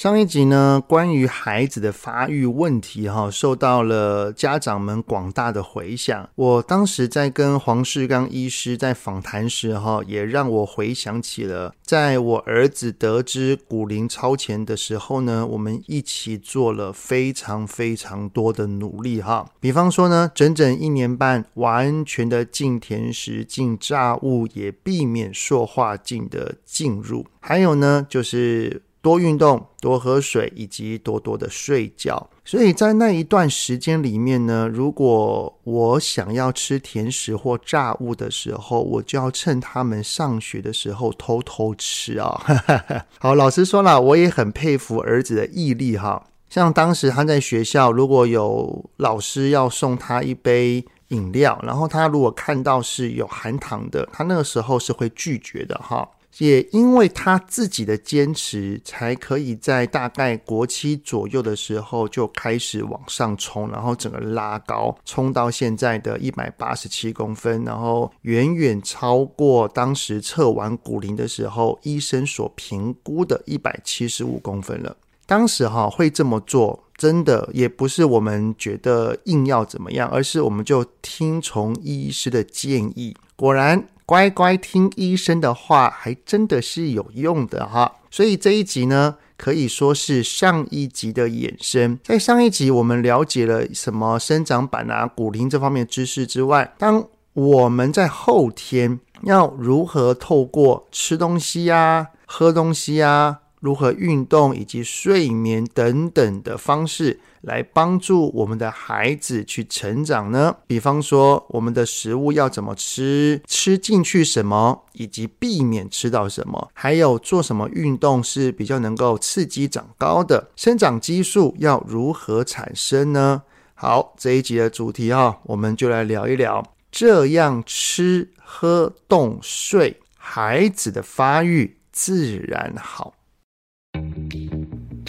上一集呢，关于孩子的发育问题，哈，受到了家长们广大的回响。我当时在跟黄世刚医师在访谈时，哈，也让我回想起了，在我儿子得知骨龄超前的时候呢，我们一起做了非常非常多的努力，哈。比方说呢，整整一年半，完全的禁甜食、禁炸物，也避免塑化剂的进入。还有呢，就是。多运动、多喝水，以及多多的睡觉。所以在那一段时间里面呢，如果我想要吃甜食或炸物的时候，我就要趁他们上学的时候偷偷吃啊。好，老实说了，我也很佩服儿子的毅力哈。像当时他在学校，如果有老师要送他一杯饮料，然后他如果看到是有含糖的，他那个时候是会拒绝的哈。也因为他自己的坚持，才可以在大概国七左右的时候就开始往上冲，然后整个拉高，冲到现在的一百八十七公分，然后远远超过当时测完骨龄的时候医生所评估的一百七十五公分了。当时哈会这么做，真的也不是我们觉得硬要怎么样，而是我们就听从医师的建议，果然。乖乖听医生的话，还真的是有用的哈。所以这一集呢，可以说是上一集的衍生。在上一集，我们了解了什么生长板啊、骨龄这方面的知识之外，当我们在后天要如何透过吃东西呀、喝东西呀，如何运动以及睡眠等等的方式，来帮助我们的孩子去成长呢？比方说，我们的食物要怎么吃，吃进去什么，以及避免吃到什么，还有做什么运动是比较能够刺激长高的，生长激素要如何产生呢？好，这一集的主题哈，我们就来聊一聊，这样吃喝动睡，孩子的发育自然好。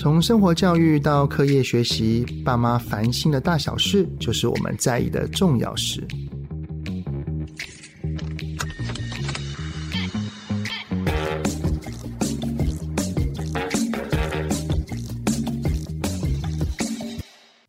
从生活教育到课业学习，爸妈烦心的大小事，就是我们在意的重要事。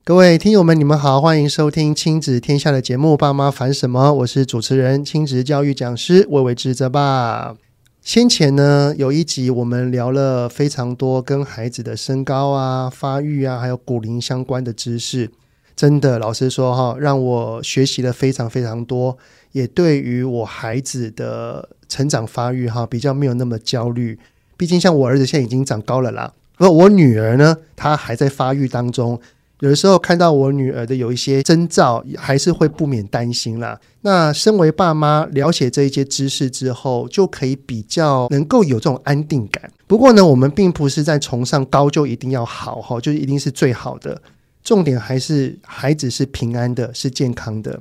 各位听友们，你们好，欢迎收听亲子天下的节目《爸妈烦什么》，我是主持人、亲子教育讲师魏玮志泽爸。先前呢，有一集我们聊了非常多跟孩子的身高啊、发育啊，还有骨龄相关的知识。真的，老实说哈，让我学习了非常非常多，也对于我孩子的成长发育哈，比较没有那么焦虑。毕竟像我儿子现在已经长高了啦，而我女儿呢，她还在发育当中。有的时候看到我女儿的有一些征兆，还是会不免担心啦。那身为爸妈，了解这一些知识之后，就可以比较能够有这种安定感。不过呢，我们并不是在崇尚高就一定要好哈，就一定是最好的。重点还是孩子是平安的，是健康的。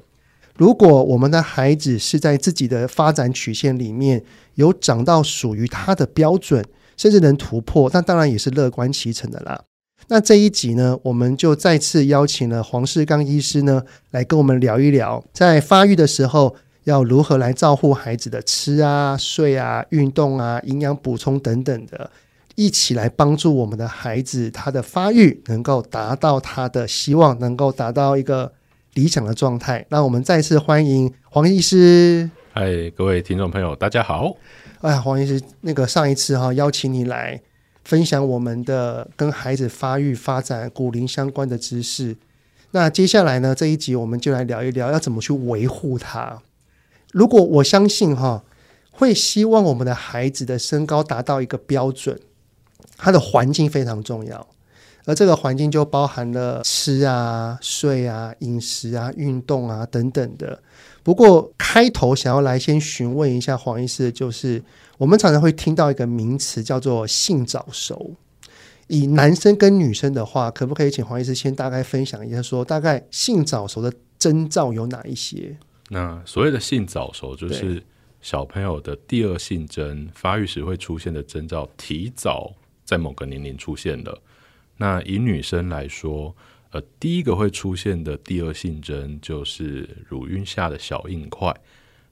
如果我们的孩子是在自己的发展曲线里面有长到属于他的标准，甚至能突破，那当然也是乐观其成的啦。那这一集呢，我们就再次邀请了黄世刚医师呢，来跟我们聊一聊，在发育的时候要如何来照顾孩子的吃啊、睡啊、运动啊、营养补充等等的，一起来帮助我们的孩子，他的发育能够达到他的希望，能够达到一个理想的状态。那我们再次欢迎黄医师。嗨，各位听众朋友，大家好。哎呀，黄医师，那个上一次哈邀请你来。分享我们的跟孩子发育发展骨龄相关的知识。那接下来呢，这一集我们就来聊一聊要怎么去维护它。如果我相信哈，会希望我们的孩子的身高达到一个标准，他的环境非常重要，而这个环境就包含了吃啊、睡啊、饮食啊、运动啊等等的。不过开头想要来先询问一下黄医师，就是我们常常会听到一个名词叫做性早熟。以男生跟女生的话，可不可以请黄医师先大概分享一下说，说大概性早熟的征兆有哪一些？那所谓的性早熟，就是小朋友的第二性征发育时会出现的征兆，提早在某个年龄出现了。那以女生来说，呃，第一个会出现的第二性征就是乳晕下的小硬块。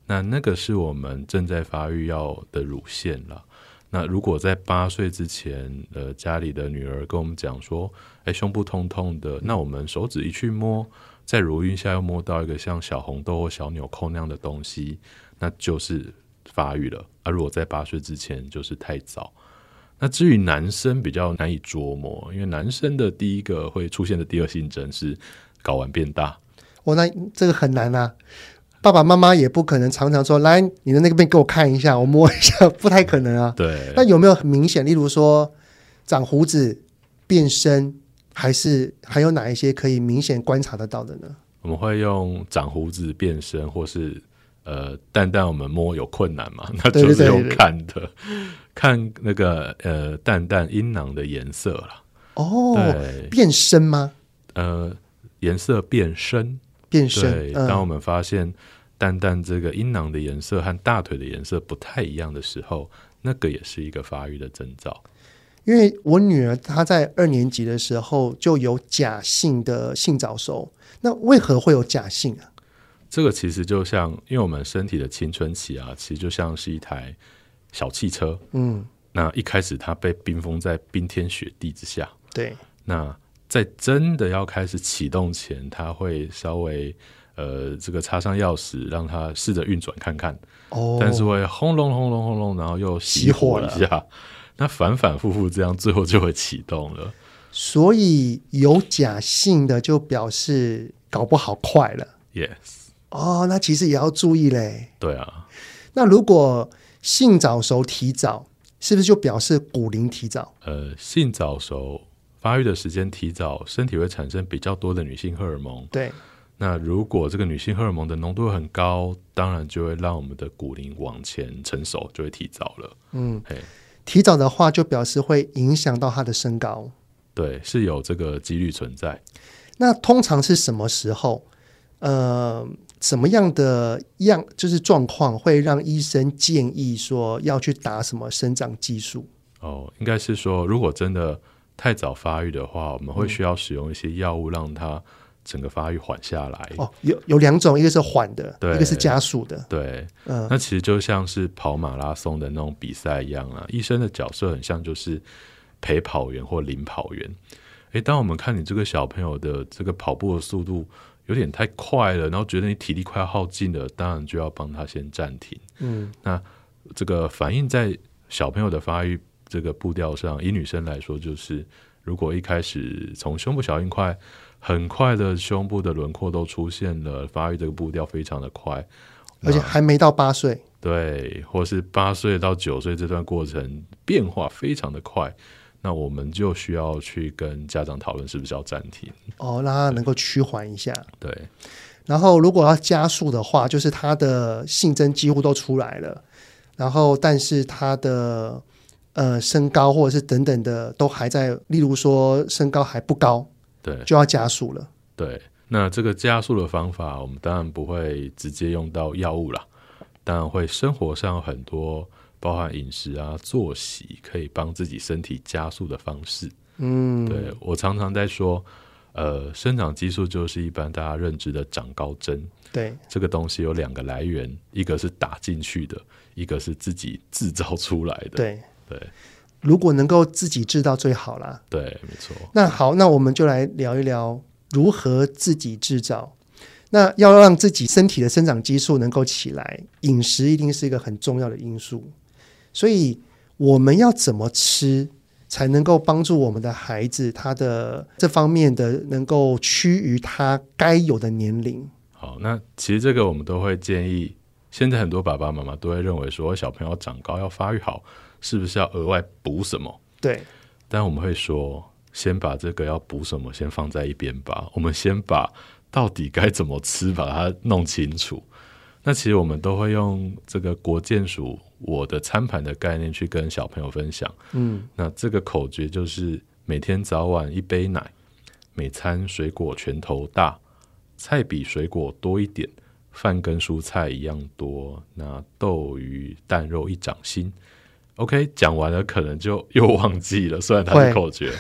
那那个是我们正在发育要的乳腺了。那如果在八岁之前，呃，家里的女儿跟我们讲说，哎，胸部痛痛的，那我们手指一去摸，在乳晕下又摸到一个像小红豆或小纽扣那样的东西，那就是发育了。而、啊、如果在八岁之前，就是太早。那至于男生比较难以琢磨，因为男生的第一个会出现的第二性征是睾丸变大。哦，那这个很难啊。爸爸妈妈也不可能常常说，来你的那个病给我看一下，我摸一下，不太可能啊。对。那有没有很明显，例如说长胡子、变身，还是还有哪一些可以明显观察得到的呢？我们会用长胡子、变身，或是呃蛋蛋，我们摸有困难嘛？那就是用看的，对对对对，看那个呃蛋蛋阴囊的颜色了。哦，变深吗？呃，颜色变深。变深。对，当我们发现蛋蛋这个阴囊的颜色和大腿的颜色不太一样的时候，那个也是一个发育的征兆。因为我女儿她在二年级的时候就有假性的性早熟，那为何会有假性啊？这个其实就像，因为我们身体的青春期啊，其实就像是一台小汽车。嗯，那一开始它被冰封在冰天雪地之下。对，那。在真的要开始启动前，他会稍微呃，这个插上钥匙，让它试着运转看看。哦，但是会轰隆轰隆轰隆，然后又熄火一下。那反反复复这样，最后就会启动了。所以有假性的，就表示搞不好快了。Yes。哦，那其实也要注意嘞。对啊。那如果性早熟提早，是不是就表示骨龄提早？呃，性早熟。发育的时间提早，身体会产生比较多的女性荷尔蒙。对，那如果这个女性荷尔蒙的浓度很高，当然就会让我们的骨龄往前成熟，就会提早了。嗯，嘿，提早的话就表示会影响到她的身高。对，是有这个几率存在。那通常是什么时候？呃，什么样的样就是状况会让医生建议说要去打什么生长激素？哦，应该是说，如果真的。太早发育的话，我们会需要使用一些药物，让它整个发育缓下来。哦，有有两种，一个是缓的，对，一个是加速的。对，嗯，那其实就像是跑马拉松的那种比赛一样啊。医生的角色很像就是陪跑员或领跑员。诶，当我们看你这个小朋友的这个跑步的速度有点太快了，然后觉得你体力快要耗尽了，当然就要帮他先暂停。嗯，那这个反映在小朋友的发育。这个步调上，以女生来说，就是如果一开始从胸部小硬块，很快的胸部的轮廓都出现了，发育这个步调非常的快，而且还没到八岁，对，或是八岁到九岁这段过程变化非常的快，那我们就需要去跟家长讨论是不是要暂停，哦，让他能够趋缓一下，对。然后如果要加速的话，就是他的性征几乎都出来了，然后但是他的。呃，身高或者是等等的都还在，例如说身高还不高，对，就要加速了。对，那这个加速的方法，我们当然不会直接用到药物啦，当然会生活上有很多，包含饮食啊、作息，可以帮自己身体加速的方式。嗯，对，我常常在说，呃，生长激素就是一般大家认知的长高针。对，这个东西有两个来源，一个是打进去的，一个是自己制造出来的。对。对，如果能够自己制造最好啦。对，没错。那好，那我们就来聊一聊如何自己制造。那要让自己身体的生长激素能够起来，饮食一定是一个很重要的因素。所以我们要怎么吃才能够帮助我们的孩子，他的这方面的能够趋于他该有的年龄？好，那其实这个我们都会建议。现在很多爸爸妈妈都会认为说，小朋友长高要发育好。是不是要额外补什么？对，但我们会说，先把这个要补什么先放在一边吧。我们先把到底该怎么吃把它弄清楚。那其实我们都会用这个国健署我的餐盘的概念去跟小朋友分享。嗯，那这个口诀就是每天早晚一杯奶，每餐水果拳头大，菜比水果多一点，饭跟蔬菜一样多，那豆鱼蛋肉一掌心。OK，讲完了可能就又忘记了，虽然它是口诀。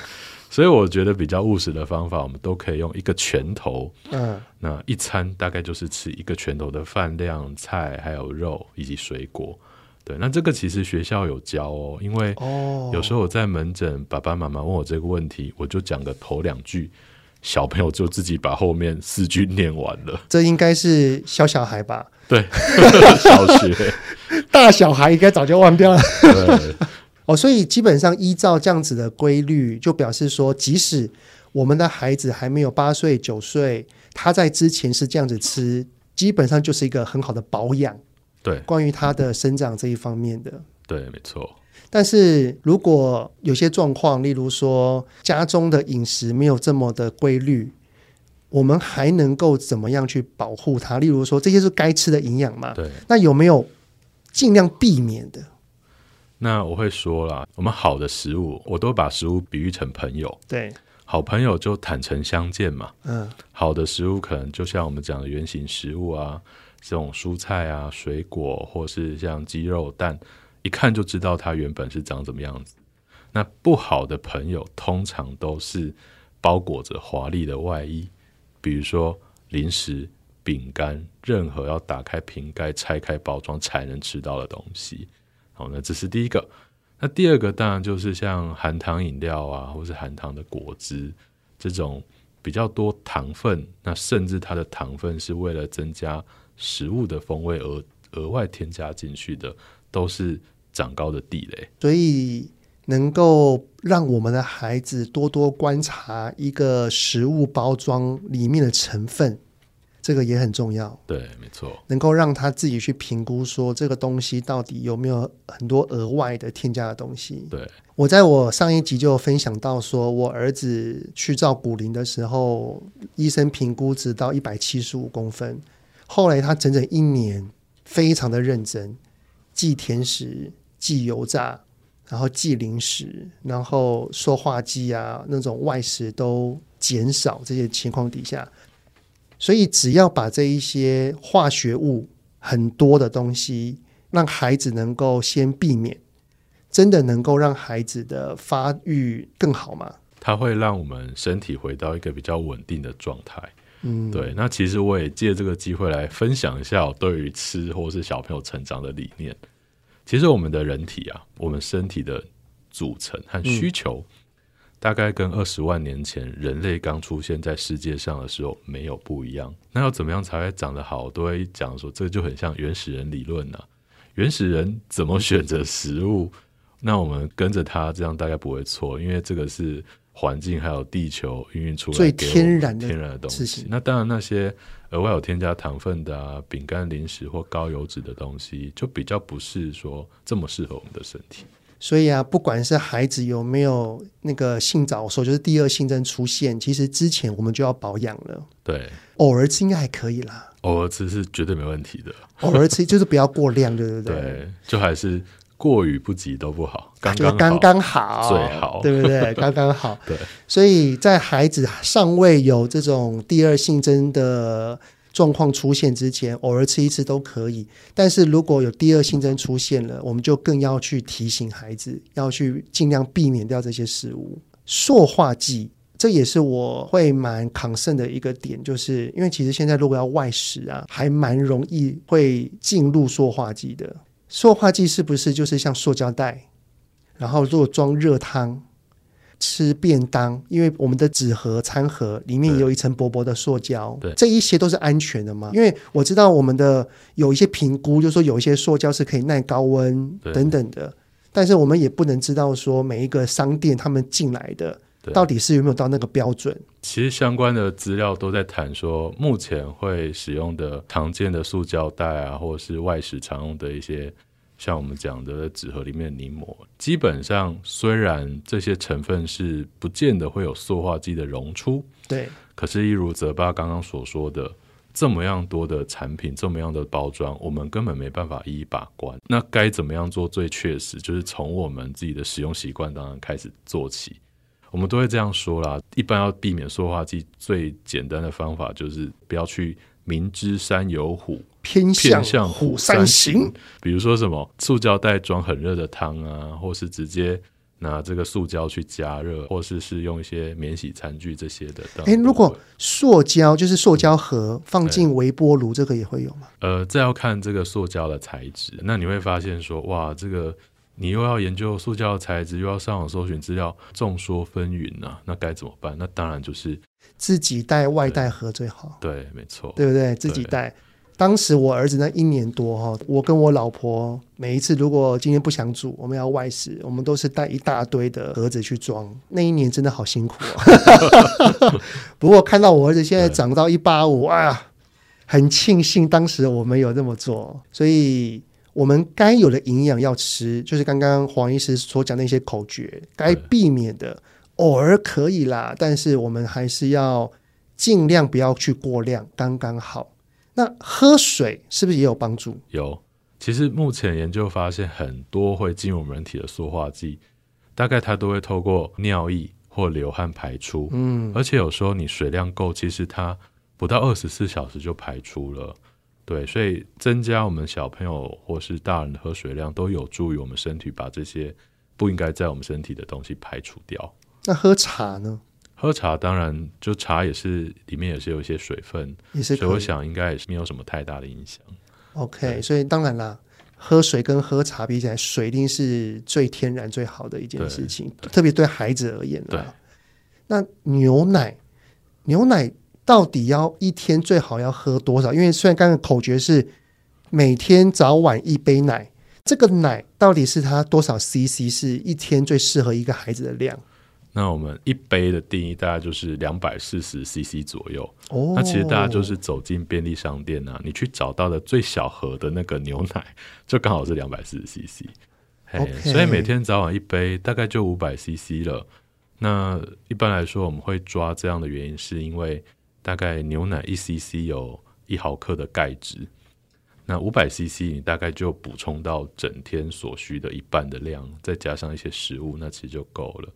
所以我觉得比较务实的方法，我们都可以用一个拳头，嗯，那一餐大概就是吃一个拳头的饭量，菜还有肉以及水果。对，那这个其实学校有教哦，因为有时候我在门诊，爸爸妈妈问我这个问题，我就讲个头两句，小朋友就自己把后面四句念完了。这应该是小小孩吧？对，小学大小孩应该早就忘掉了。对。哦，所以基本上依照这样子的规律，就表示说，即使我们的孩子还没有八岁九岁，他在之前是这样子吃，基本上就是一个很好的保养。对，关于他的生长这一方面的，对，没错。但是如果有些状况，例如说家中的饮食没有这么的规律，我们还能够怎么样去保护他？例如说，这些是该吃的营养嘛？对。那有没有尽量避免的？那我会说啦，我们好的食物，我都把食物比喻成朋友。对，好朋友就坦诚相见嘛。嗯，好的食物可能就像我们讲的原型食物啊，这种蔬菜啊、水果，或是像鸡肉、蛋，一看就知道它原本是长怎么样子。那不好的朋友，通常都是包裹着华丽的外衣，比如说零食、饼干，任何要打开瓶盖、拆开包装才能吃到的东西。好，那这是第一个。那第二个当然就是像含糖饮料啊，或是含糖的果汁这种比较多糖分，那甚至它的糖分是为了增加食物的风味而额外添加进去的，都是长高的地雷。所以能够让我们的孩子多多观察一个食物包装里面的成分。这个也很重要，对，没错，能够让他自己去评估说这个东西到底有没有很多额外的添加的东西。对，我在我上一集就分享到说，我儿子去照骨龄的时候，医生评估只到一百七十五公分，后来他整整一年非常的认真，忌甜食、忌油炸，然后忌零食，然后说话剂啊那种外食都减少，这些情况底下。所以，只要把这一些化学物很多的东西，让孩子能够先避免，真的能够让孩子的发育更好吗？它会让我们身体回到一个比较稳定的状态。嗯，对。那其实我也借这个机会来分享一下我对于吃或是小朋友成长的理念。其实我们的人体啊，我们身体的组成和需求。嗯大概跟二十万年前人类刚出现在世界上的时候没有不一样。那要怎么样才会长得好？我都会讲说，这就很像原始人理论啊。原始人怎么选择食物？那我们跟着他，这样大概不会错，因为这个是环境还有地球孕育出来最天然的天然的东西。那当然，那些额外有添加糖分的啊，饼干、零食或高油脂的东西，就比较不是说这么适合我们的身体。所以啊，不管是孩子有没有那个性早熟，就是第二性征出现，其实之前我们就要保养了。对，偶尔吃应该还可以啦。偶尔吃是绝对没问题的。偶尔吃就是不要过量，对不对？对，就还是过与不及都不好，刚刚刚刚好最好，对不对？刚刚好。对，所以在孩子尚未有这种第二性征的。状况出现之前，偶尔吃一次都可以。但是如果有第二性征出现了，我们就更要去提醒孩子，要去尽量避免掉这些食物。塑化剂，这也是我会蛮抗胜的一个点，就是因为其实现在如果要外食啊，还蛮容易会进入塑化剂的。塑化剂是不是就是像塑胶袋，然后如果装热汤？吃便当，因为我们的纸盒、餐盒里面有一层薄薄的塑胶，对，这一些都是安全的嘛？因为我知道我们的有一些评估，就是说有一些塑胶是可以耐高温等等的，但是我们也不能知道说每一个商店他们进来的到底是有没有到那个标准。其实相关的资料都在谈说，目前会使用的常见的塑胶袋啊，或者是外食常用的一些。像我们讲的纸盒里面的泥膜，基本上虽然这些成分是不见得会有塑化剂的溶出，对，可是，一如泽爸刚刚所说的，这么样多的产品，这么样的包装，我们根本没办法一一把关。那该怎么样做最确实？就是从我们自己的使用习惯当中开始做起。我们都会这样说啦，一般要避免塑化剂，最简单的方法就是不要去。明知山有虎，偏向向虎山行。比如说什么塑胶袋装很热的汤啊，或是直接拿这个塑胶去加热，或是是用一些免洗餐具这些的。哎，如果塑胶就是塑胶盒放进微波炉，这个也会有吗？呃，这要看这个塑胶的材质。那你会发现说，哇，这个。你又要研究塑胶的材质，又要上网搜寻资料，众说纷纭啊，那该怎么办？那当然就是自己带外带盒最好。对，对，没错，对不对？自己带。当时我儿子那一年多哈，我跟我老婆每一次如果今天不想煮，我们要外食，我们都是带一大堆的盒子去装。那一年真的好辛苦啊。不过看到我儿子现在长到一八五，哎呀，很庆幸当时我们有这么做，所以。我们该有的营养要吃，就是刚刚黄医师所讲的那些口诀，该避免的偶尔可以啦，但是我们还是要尽量不要去过量，刚刚好。那喝水是不是也有帮助？有，其实目前研究发现，很多会进入我们人体的塑化剂，大概它都会透过尿液或流汗排出。嗯，而且有时候你水量够，其实它不到二十四小时就排出了。对，所以增加我们小朋友或是大人的喝水量，都有助于我们身体把这些不应该在我们身体的东西排除掉。那喝茶呢？喝茶当然，就茶也是里面也是有一些水分，也是，所以我想应该也是没有什么太大的影响。OK，所以当然啦，喝水跟喝茶比起来，水一定是最天然最好的一件事情，特别对孩子而言。对，那牛奶，牛奶。到底要一天最好要喝多少？因为虽然刚刚口诀是每天早晚一杯奶，这个奶到底是它多少 CC 是一天最适合一个孩子的量？那我们一杯的定义大概就是两百四十 CC 左右。哦，那其实大家就是走进便利商店啊，你去找到的最小盒的那个牛奶，就刚好是两百四十 CC。Okay，所以每天早晚一杯，大概就五百 CC 了。那一般来说，我们会抓这样的原因，是因为。大概牛奶一 CC 有一毫克的钙质，那五百 CC 你大概就补充到整天所需的一半的量，再加上一些食物，那其实就够了。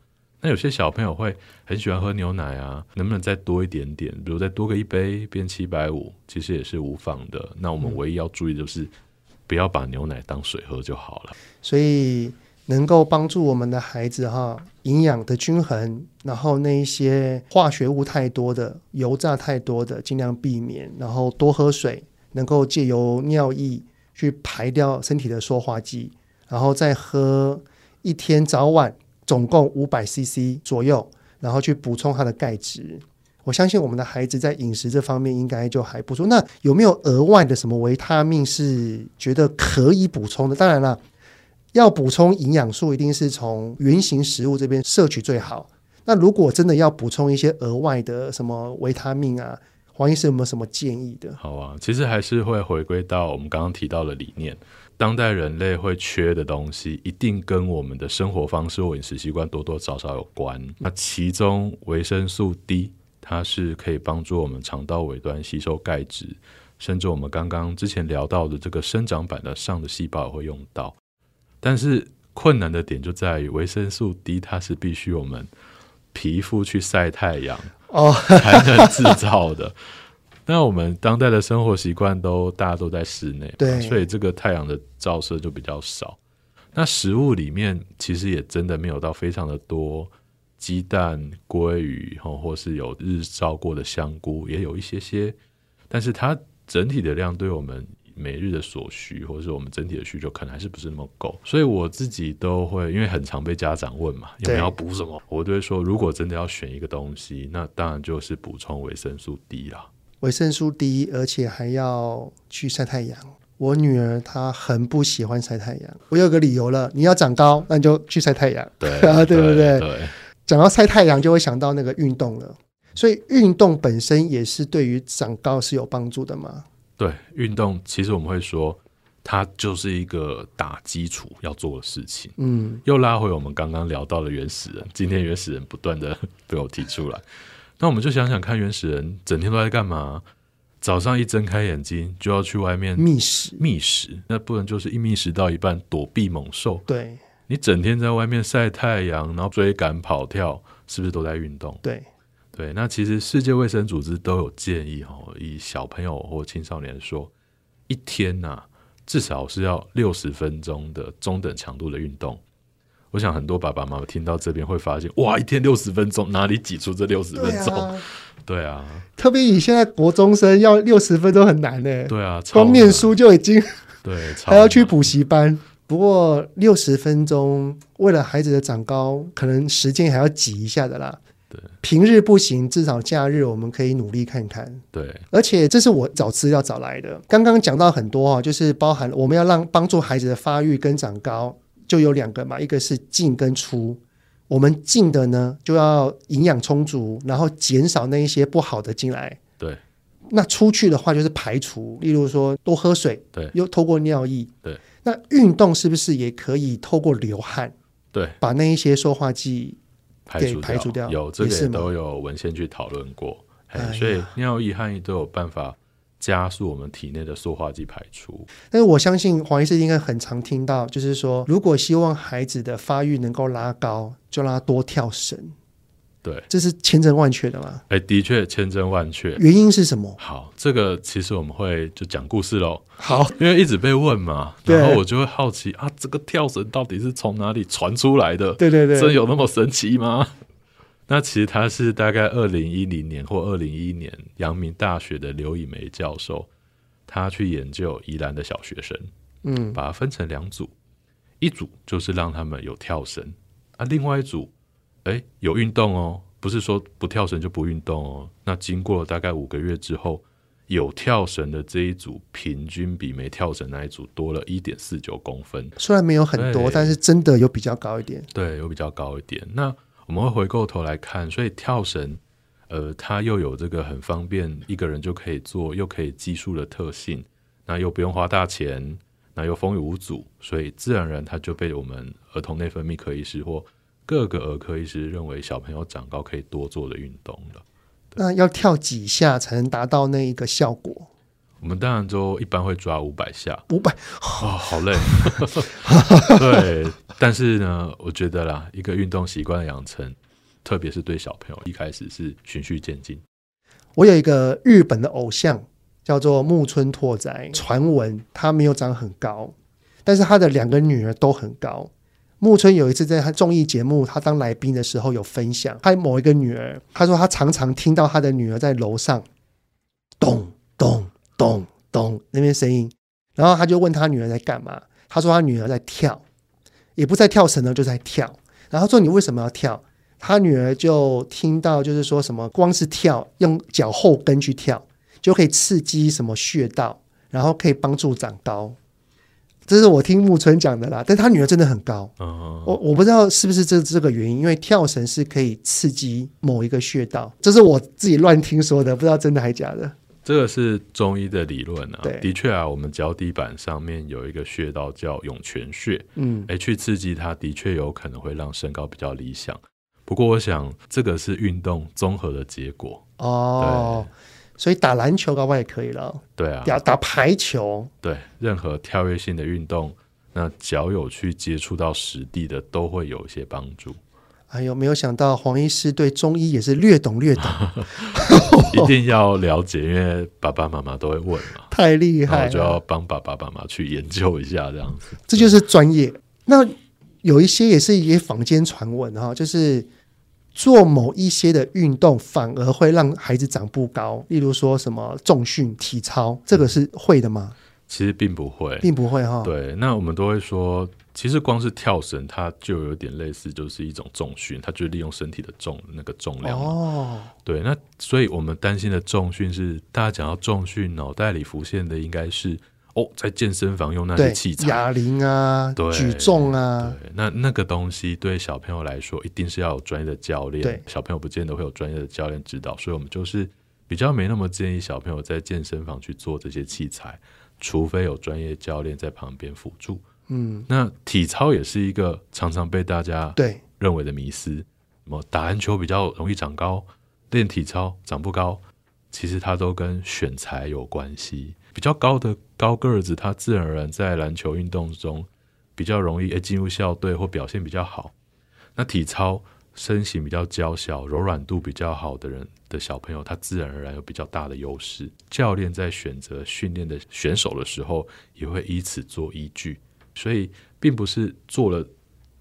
那有些小朋友会很喜欢喝牛奶啊，能不能再多一点点？比如再多个一杯，变七百五，其实也是无妨的。那我们唯一要注意就是不要把牛奶当水喝就好了。所以。能够帮助我们的孩子哈，营养的均衡，然后那一些化学物太多的、油炸太多的，尽量避免。然后多喝水，能够借由尿液去排掉身体的塑化剂，然后再喝一天早晚总共五百 CC 左右，然后去补充它的钙质。我相信我们的孩子在饮食这方面应该就还不错。那有没有额外的什么维他命是觉得可以补充的？当然了。要补充营养素，一定是从原型食物这边摄取最好。那如果真的要补充一些额外的什么维他命啊，黄医师有没有什么建议的？好啊，其实还是会回归到我们刚刚提到的理念，当代人类会缺的东西，一定跟我们的生活方式或饮食习惯多多少少有关。那其中维生素 D，它是可以帮助我们肠道尾端吸收钙质，甚至我们刚刚之前聊到的这个生长板的上的细胞也会用到。但是困难的点就在于维生素 D，它是必须我们皮肤去晒太阳哦才能制造的。那我们当代的生活习惯都大家都在室内，对，所以这个太阳的照射就比较少。那食物里面其实也真的没有到非常的多，鸡蛋、鲑鱼，或是有日照过的香菇也有一些些，但是它整体的量对我们。每日的所需，或者是我们整体的需求，可能还是不是那么够，所以我自己都会，因为很常被家长问嘛，有没有要补什么？我都会说，如果真的要选一个东西，那当然就是补充维生素 D 啦。维生素 D，而且还要去晒太阳。我女儿她很不喜欢晒太阳，我有个理由了，你要长高，那你就去晒太阳，对 啊，对不对？对。讲到晒太阳，就会想到那个运动了，所以运动本身也是对于长高是有帮助的嘛。对，运动其实我们会说，它就是一个打基础要做的事情。嗯，又拉回我们刚刚聊到的原始人，今天原始人不断的 被我提出来，那我们就想想看，原始人整天都在干嘛？早上一睁开眼睛就要去外面觅食，觅食，那不能就是一觅食到一半躲避猛兽？对，你整天在外面晒太阳，然后追赶跑跳，是不是都在运动？对。对，那其实世界卫生组织都有建议哦，以小朋友或青少年说，一天呐、啊、至少是要六十分钟的中等强度的运动。我想很多爸爸妈妈听到这边会发现，哇，一天六十分钟，哪里挤出这六十分钟？对啊，特别以现在国中生要六十分钟很难呢。对啊，光念书就已经对，还要去补习班。不过六十分钟为了孩子的长高，可能时间还要挤一下的啦。对，平日不行，至少假日我们可以努力看看。对，而且这是我找资料找来的。刚刚讲到很多啊，就是包含我们要让帮助孩子的发育跟长高。就有两个嘛，一个是进跟出。我们进的呢，就要营养充足，然后减少那一些不好的进来。对。那出去的话就是排除，例如说多喝水。对。又透过尿液。对。那运动是不是也可以透过流汗？对。把那一些塑化剂给排除掉？有这个也都有文献去讨论过。哎，所以尿液、汗液都有办法。加速我们体内的塑化剂排出。但是我相信黄医师应该很常听到，就是说，如果希望孩子的发育能够拉高，就让他多跳绳。对，这是千真万确的吗？哎，的确千真万确。原因是什么？好，这个其实我们会就讲故事喽。好，因为一直被问嘛，然后我就会好奇啊，这个跳绳到底是从哪里传出来的？对对对，真有那么神奇吗？那其实他是大概二零一零年或二零一一年，阳明大学的刘以梅教授，他去研究宜兰的小学生，嗯，把它分成两组，一组就是让他们有跳绳，啊，另外一组，哎，有运动哦，不是说不跳绳就不运动哦。那经过大概五个月之后，有跳绳的这一组，平均比没跳绳那一组多了一点四九公分，虽然没有很多，但是真的有比较高一点，对，有比较高一点。那我们会回过头来看，所以跳绳，呃，它又有这个很方便，一个人就可以做，又可以计数的特性，那又不用花大钱，那又风雨无阻，所以自然而然它就被我们儿童内分泌科医师或各个儿科医师认为小朋友长高可以多做的运动了。那要跳几下才能达到那一个效果？我们当然都一般会抓五百下，五百哦，好累。对，但是呢，我觉得啦，一个运动习惯的养成，特别是对小朋友，一开始是循序渐进。我有一个日本的偶像，叫做木村拓哉。传闻他没有长很高，但是他的两个女儿都很高。木村有一次在他综艺节目，他当来宾的时候有分享，他某一个女儿，他说他常常听到他的女儿在楼上咚咚。咚咚，那边声音，然后他就问他女儿在干嘛，他说他女儿在跳，也不在跳绳呢，就在跳。然后说你为什么要跳？他女儿就听到就是说什么，光是跳用脚后跟去跳就可以刺激什么穴道，然后可以帮助长高。这是我听木村讲的啦，但他女儿真的很高。哦，我我不知道是不是这这个原因，因为跳绳是可以刺激某一个穴道，这是我自己乱听说的，不知道真的还假的。这个是中医的理论啊，对。的确啊，我们脚底板上面有一个穴道叫涌泉穴，嗯，哎，去刺激它的确有可能会让身高比较理想。不过我想这个是运动综合的结果。哦，所以打篮球搞不好也可以了，对啊，打打排球，对，任何跳跃性的运动，那脚有去接触到实地的，都会有一些帮助。哎呦，没有想到黄医师对中医也是略懂略懂，一定要了解，因为爸爸妈妈都会问嘛。太厉害了，就要帮爸爸妈妈去研究一下，这样子。这就是专业。那有一些也是一些坊间传闻哈，就是做某一些的运动反而会让孩子长不高，例如说什么重训、体操，这个是会的吗？其实并不会，并不会哈。对，那我们都会说。其实光是跳绳，它就有点类似，就是一种重训，它就利用身体的重那个重量。哦，对，那所以我们担心的重训是，大家讲到重训，脑袋里浮现的应该是哦，在健身房用那些器材，哑铃啊，对，举重啊，对，那那个东西对小朋友来说，一定是要有专业的教练。对，小朋友不见得会有专业的教练指导，所以我们就是比较没那么建议小朋友在健身房去做这些器材，除非有专业教练在旁边辅助。嗯，那体操也是一个常常被大家对认为的迷思。什么打篮球比较容易长高，练体操长不高，其实它都跟选材有关系。比较高的高个子，他自然而然在篮球运动中比较容易诶进入校队或表现比较好。那体操身形比较娇小、柔软度比较好的人的小朋友，他自然而然有比较大的优势。教练在选择训练的选手的时候，也会以此做依据。所以，并不是做了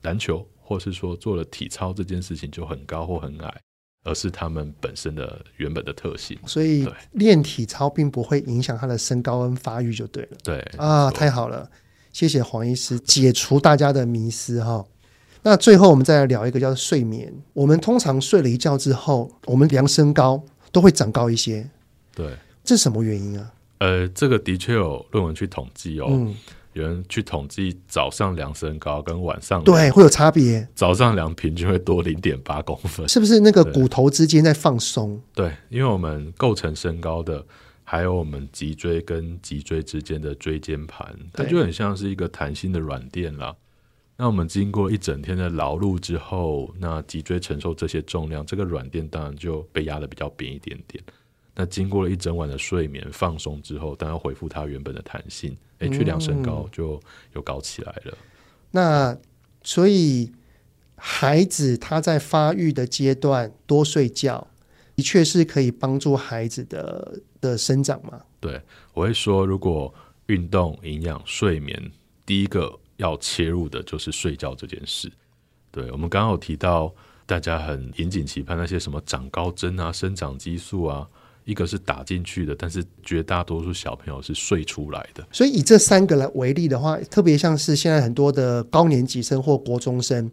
篮球，或是说做了体操这件事情就很高或很矮，而是他们本身的原本的特性。所以，练体操并不会影响他的身高跟发育，就对了。对啊，太好了，谢谢黄医师解除大家的迷思哈。那最后我们再来聊一个叫做睡眠。我们通常睡了一觉之后，我们量身高都会长高一些。对，这是什么原因啊？呃，这个的确有论文去统计哦。嗯，有人去统计早上量身高跟晚上对会有差别。早上量平均会多零点八公分，是不是那个骨头之间在放松？对，因为我们构成身高的还有我们脊椎跟脊椎之间的椎间盘，它就很像是一个弹性的软垫啦。那我们经过一整天的劳碌之后，那脊椎承受这些重量，这个软垫当然就被压的比较扁一点点。那经过了一整晚的睡眠放松之后，当然恢复它原本的弹性，哎，去量身高就又高起来了。嗯、那所以孩子他在发育的阶段多睡觉，的确是可以帮助孩子的的生长嘛？对，我会说，如果运动、营养、睡眠，第一个。要切入的就是睡觉这件事。对，我们刚刚有提到，大家很引颈期盼那些什么长高针啊、生长激素啊，一个是打进去的，但是绝大多数小朋友是睡出来的。所以以这三个来为例的话，特别像是现在很多的高年级生或国中生，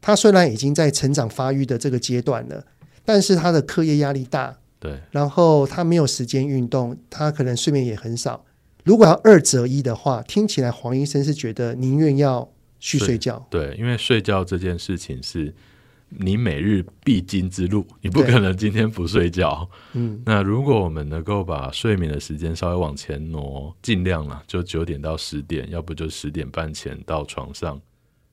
他虽然已经在成长发育的这个阶段了，但是他的课业压力大，对，然后他没有时间运动，他可能睡眠也很少。如果要二择一的话，听起来黄医生是觉得宁愿要去睡觉。对，因为睡觉这件事情是你每日必经之路，你不可能今天不睡觉。嗯，那如果我们能够把睡眠的时间稍微往前挪，尽量啦，就九点到十点，要不就十点半前到床上，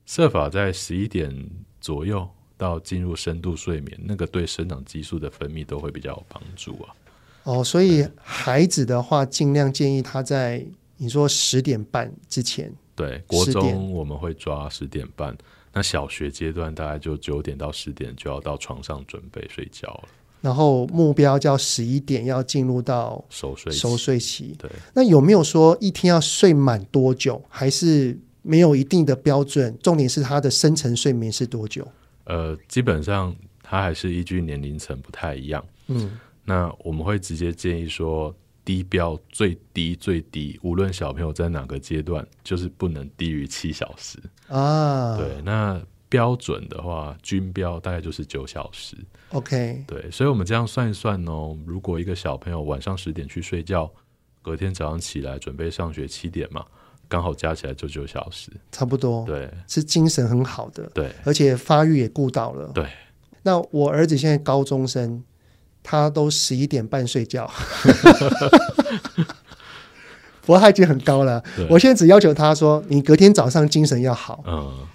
设法在十一点左右到进入深度睡眠，那个对生长激素的分泌都会比较有帮助啊。哦，所以孩子的话，尽量建议他在你说十点半之前。对，国中我们会抓十点半，那小学阶段大概就九点到十点就要到床上准备睡觉了。然后目标叫十一点要进入到熟睡熟睡期。对，那有没有说一天要睡满多久？还是没有一定的标准？重点是他的深层睡眠是多久？呃，基本上他还是依据年龄层不太一样。嗯。那我们会直接建议说，低标最低最低，无论小朋友在哪个阶段，就是不能低于七小时啊。对，那标准的话，均标大概就是九小时。OK，对，所以我们这样算一算哦，如果一个小朋友晚上十点去睡觉，隔天早上起来准备上学七点嘛，刚好加起来就九小时，差不多。对，是精神很好的。对，而且发育也顾到了。对，那我儿子现在高中生。他都十一点半睡觉，不过他已经很高了。我现在只要求他说：“你隔天早上精神要好。”嗯，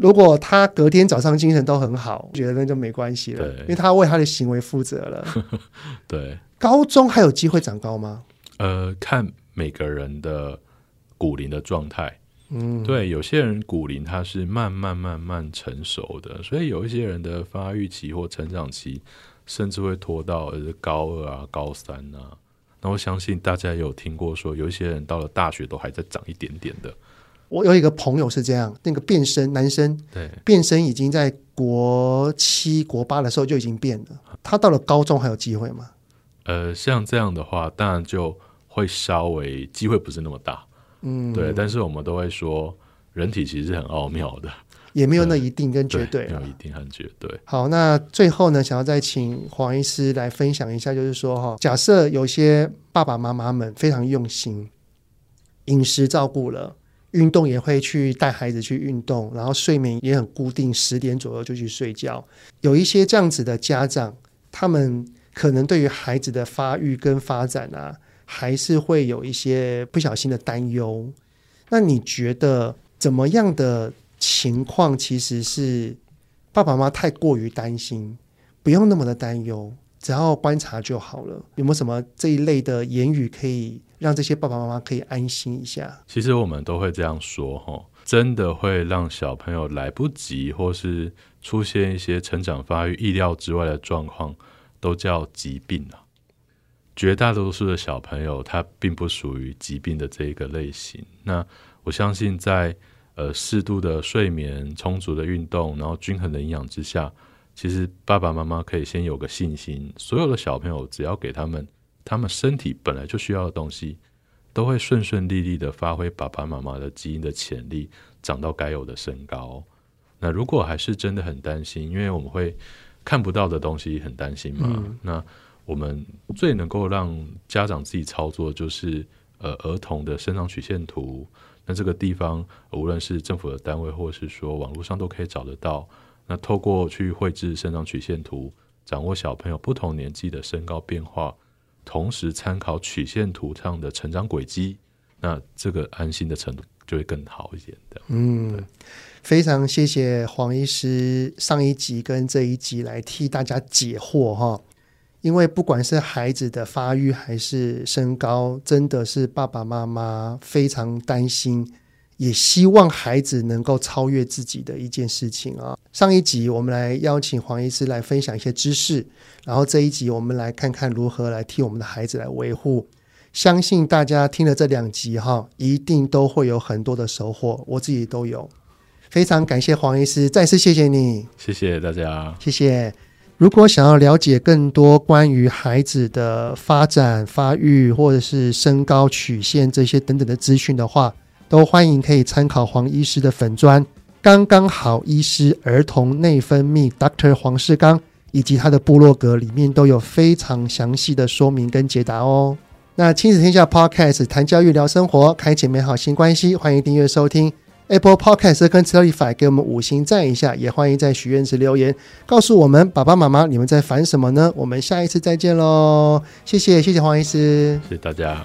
如果他隔天早上精神都很好，我觉得那就没关系了，因为他为他的行为负责了。对，高中还有机会长高吗？呃，看每个人的骨龄的状态。嗯，对，有些人骨龄他是慢慢慢慢成熟的，所以有一些人的发育期或成长期。甚至会拖到呃高二啊、高三啊。那我相信大家也有听过说，有一些人到了大学都还在长一点点的。我有一个朋友是这样，那个变身男生，对，变身已经在国七、国八的时候就已经变了。他到了高中还有机会吗？呃，像这样的话，当然就会稍微机会不是那么大。嗯，对。但是我们都会说，人体其实是很奥妙的。也没有那一定跟绝对，没有一定很绝对。好，那最后呢，想要再请黄医师来分享一下，就是说哈，假设有些爸爸妈妈们非常用心，饮食照顾了，运动也会去带孩子去运动，然后睡眠也很固定，十点左右就去睡觉。有一些这样子的家长，他们可能对于孩子的发育跟发展啊，还是会有一些不小心的担忧。那你觉得怎么样的？情况其实是爸爸妈妈太过于担心，不用那么的担忧，只要观察就好了。有没有什么这一类的言语可以让这些爸爸妈妈可以安心一下？其实我们都会这样说，哈，真的会让小朋友来不及或是出现一些成长发育意料之外的状况，都叫疾病啊。绝大多数的小朋友，他并不属于疾病的这一个类型。那我相信，在呃适度的睡眠、充足的运动，然后均衡的营养之下，其实爸爸妈妈可以先有个信心，所有的小朋友只要给他们他们身体本来就需要的东西，都会顺顺利利的发挥爸爸妈妈的基因的潜力，长到该有的身高。那如果还是真的很担心，因为我们会看不到的东西很担心嘛，嗯、那。我们最能够让家长自己操作，就是呃儿童的生长曲线图。那这个地方，无论是政府的单位，或是说网络上都可以找得到。那透过去绘制生长曲线图，掌握小朋友不同年纪的身高变化，同时参考曲线图上的成长轨迹，那这个安心的程度就会更好一点的。嗯，非常谢谢黄医师上一集跟这一集来替大家解惑哈。因为不管是孩子的发育还是身高，真的是爸爸妈妈非常担心，也希望孩子能够超越自己的一件事情啊。上一集我们来邀请黄医师来分享一些知识，然后这一集我们来看看如何来替我们的孩子来维护。相信大家听了这两集哈，一定都会有很多的收获，我自己都有。非常感谢黄医师，再次谢谢你，谢谢大家，谢谢。如果想要了解更多关于孩子的发展、发育，或者是身高曲线这些等等的资讯的话，都欢迎可以参考黄医师的粉专“刚刚好医师儿童内分泌 Doctor 黄世刚”，以及他的部落格里面都有非常详细的说明跟解答哦。那亲子天下 Podcast 谈教育聊生活，开启美好新关系，欢迎订阅收听。Apple Podcast 跟 t e l l i f y 给我们五星赞一下，也欢迎在许愿池留言，告诉我们爸爸妈妈你们在烦什么呢？我们下一次再见喽！谢谢谢谢黄医师，谢谢大家。